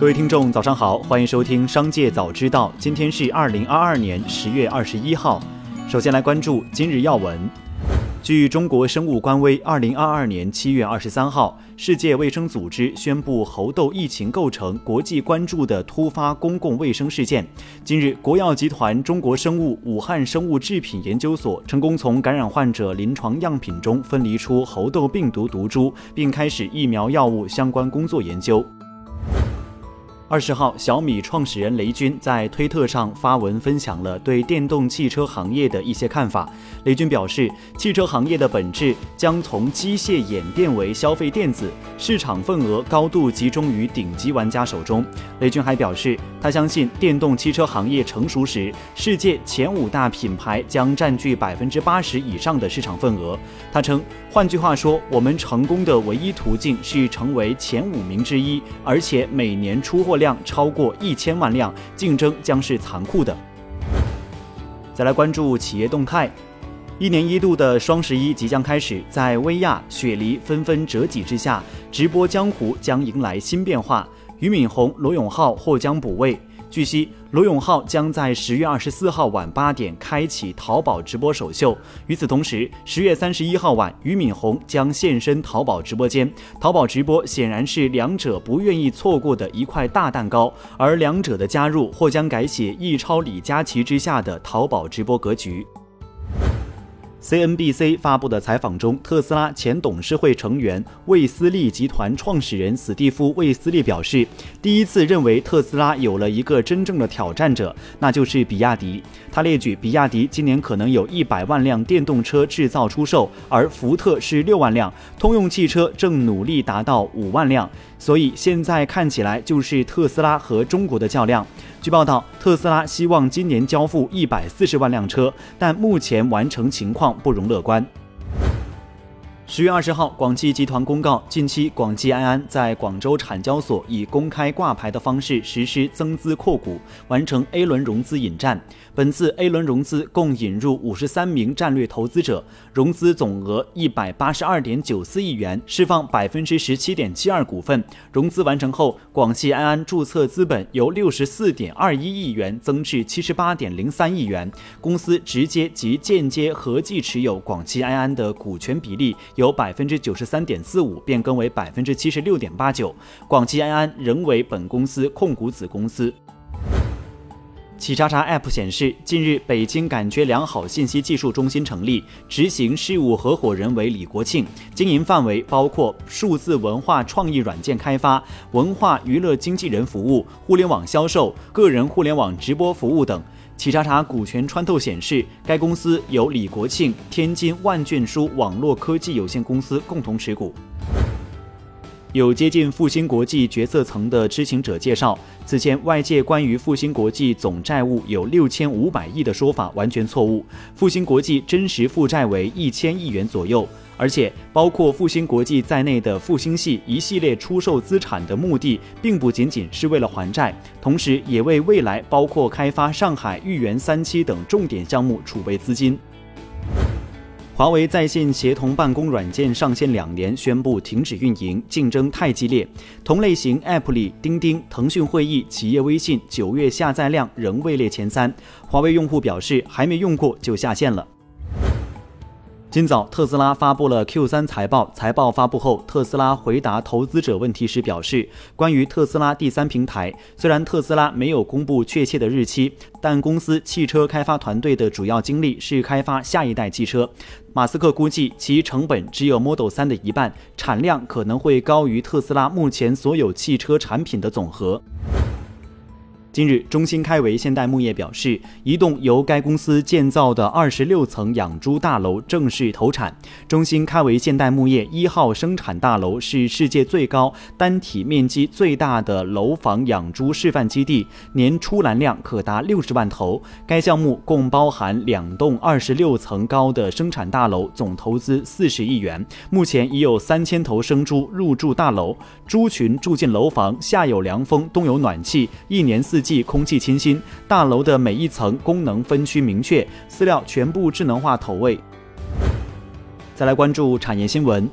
各位听众，早上好，欢迎收听《商界早知道》。今天是二零二二年十月二十一号。首先来关注今日要闻。据中国生物官微，二零二二年七月二十三号，世界卫生组织宣布猴痘疫情构成国际关注的突发公共卫生事件。今日，国药集团中国生物武汉生物制品研究所成功从感染患者临床样品中分离出猴痘病毒毒株，并开始疫苗药物相关工作研究。二十号，小米创始人雷军在推特上发文分享了对电动汽车行业的一些看法。雷军表示，汽车行业的本质将从机械演变为消费电子，市场份额高度集中于顶级玩家手中。雷军还表示，他相信电动汽车行业成熟时，世界前五大品牌将占据百分之八十以上的市场份额。他称，换句话说，我们成功的唯一途径是成为前五名之一，而且每年出货。量超过一千万辆，竞争将是残酷的。再来关注企业动态，一年一度的双十一即将开始，在薇娅、雪梨纷纷折戟之下，直播江湖将迎来新变化。俞敏洪、罗永浩或将补位。据悉，罗永浩将在十月二十四号晚八点开启淘宝直播首秀。与此同时，十月三十一号晚，俞敏洪将现身淘宝直播间。淘宝直播显然是两者不愿意错过的一块大蛋糕，而两者的加入或将改写易超、李佳琦之下的淘宝直播格局。CNBC 发布的采访中，特斯拉前董事会成员、魏斯利集团创始人史蒂夫·魏斯利表示，第一次认为特斯拉有了一个真正的挑战者，那就是比亚迪。他列举，比亚迪今年可能有一百万辆电动车制造出售，而福特是六万辆，通用汽车正努力达到五万辆。所以现在看起来就是特斯拉和中国的较量。据报道，特斯拉希望今年交付一百四十万辆车，但目前完成情况不容乐观。十月二十号，广汽集团公告，近期广汽埃安在广州产交所以公开挂牌的方式实施增资扩股，完成 A 轮融资引战。本次 A 轮融资共引入五十三名战略投资者，融资总额一百八十二点九四亿元，释放百分之十七点七二股份。融资完成后，广汽埃安注册资本由六十四点二一亿元增至七十八点零三亿元，公司直接及间接合计持有广汽埃安的股权比例由百分之九十三点四五变更为百分之七十六点八九，广汽埃安仍为本公司控股子公司。企查查 App 显示，近日北京感觉良好信息技术中心成立，执行事务合伙人为李国庆，经营范围包括数字文化创意软件开发、文化娱乐经纪人服务、互联网销售、个人互联网直播服务等。企查查股权穿透显示，该公司由李国庆、天津万卷书网络科技有限公司共同持股。有接近复兴国际决策层的知情者介绍，此前外界关于复兴国际总债务有六千五百亿的说法完全错误，复兴国际真实负债为一千亿元左右，而且包括复兴国际在内的复兴系一系列出售资产的目的，并不仅仅是为了还债，同时也为未来包括开发上海豫园三期等重点项目储备资金。华为在线协同办公软件上线两年，宣布停止运营，竞争太激烈。同类型 App 里，钉钉、腾讯会议、企业微信九月下载量仍位列前三。华为用户表示，还没用过就下线了。今早，特斯拉发布了 Q3 财报。财报发布后，特斯拉回答投资者问题时表示，关于特斯拉第三平台，虽然特斯拉没有公布确切的日期，但公司汽车开发团队的主要精力是开发下一代汽车。马斯克估计其成本只有 Model 3的一半，产量可能会高于特斯拉目前所有汽车产品的总和。近日，中兴开维现代牧业表示，一栋由该公司建造的二十六层养猪大楼正式投产。中兴开维现代牧业一号生产大楼是世界最高、单体面积最大的楼房养猪示范基地，年出栏量可达六十万头。该项目共包含两栋二十六层高的生产大楼，总投资四十亿元。目前已有三千头生猪入住大楼，猪群住进楼房，夏有凉风，冬有暖气，一年四季。空气清新，大楼的每一层功能分区明确，饲料全部智能化投喂。再来关注产业新闻。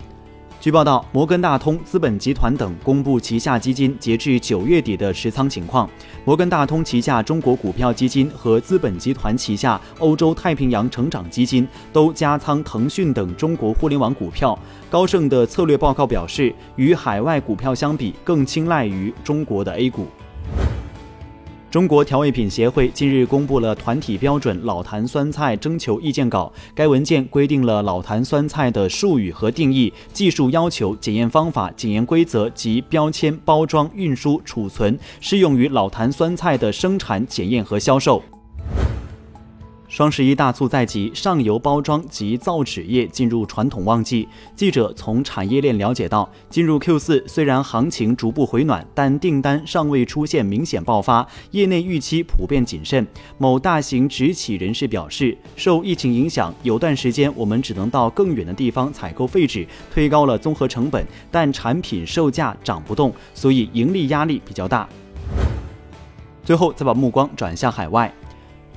据报道，摩根大通资本集团等公布旗下基金截至九月底的持仓情况。摩根大通旗下中国股票基金和资本集团旗下欧洲太平洋成长基金都加仓腾讯等中国互联网股票。高盛的策略报告表示，与海外股票相比，更青睐于中国的 A 股。中国调味品协会近日公布了团体标准老坛酸菜征求意见稿。该文件规定了老坛酸菜的术语和定义、技术要求、检验方法、检验规则及标签、包装、运输、储存，适用于老坛酸菜的生产、检验和销售。双十一大促在即，上游包装及造纸业进入传统旺季。记者从产业链了解到，进入 Q 四，虽然行情逐步回暖，但订单尚未出现明显爆发，业内预期普遍谨慎。某大型直企人士表示，受疫情影响，有段时间我们只能到更远的地方采购废纸，推高了综合成本，但产品售价涨不动，所以盈利压力比较大。最后，再把目光转向海外。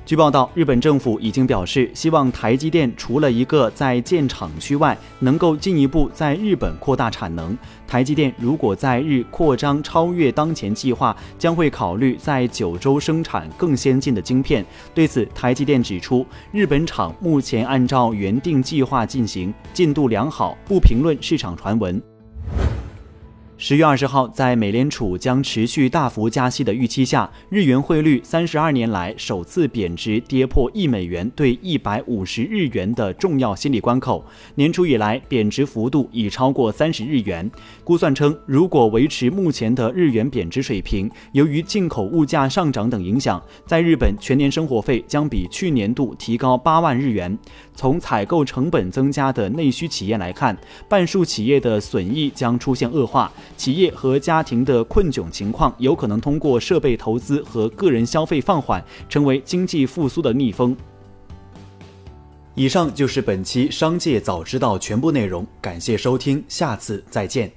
据报道，日本政府已经表示，希望台积电除了一个在建厂区外，能够进一步在日本扩大产能。台积电如果在日扩张超越当前计划，将会考虑在九州生产更先进的晶片。对此，台积电指出，日本厂目前按照原定计划进行，进度良好，不评论市场传闻。十月二十号，在美联储将持续大幅加息的预期下，日元汇率三十二年来首次贬值，跌破一美元兑一百五十日元的重要心理关口。年初以来，贬值幅度已超过三十日元。估算称，如果维持目前的日元贬值水平，由于进口物价上涨等影响，在日本全年生活费将比去年度提高八万日元。从采购成本增加的内需企业来看，半数企业的损益将出现恶化。企业和家庭的困窘情况有可能通过设备投资和个人消费放缓，成为经济复苏的逆风。以上就是本期《商界早知道》全部内容，感谢收听，下次再见。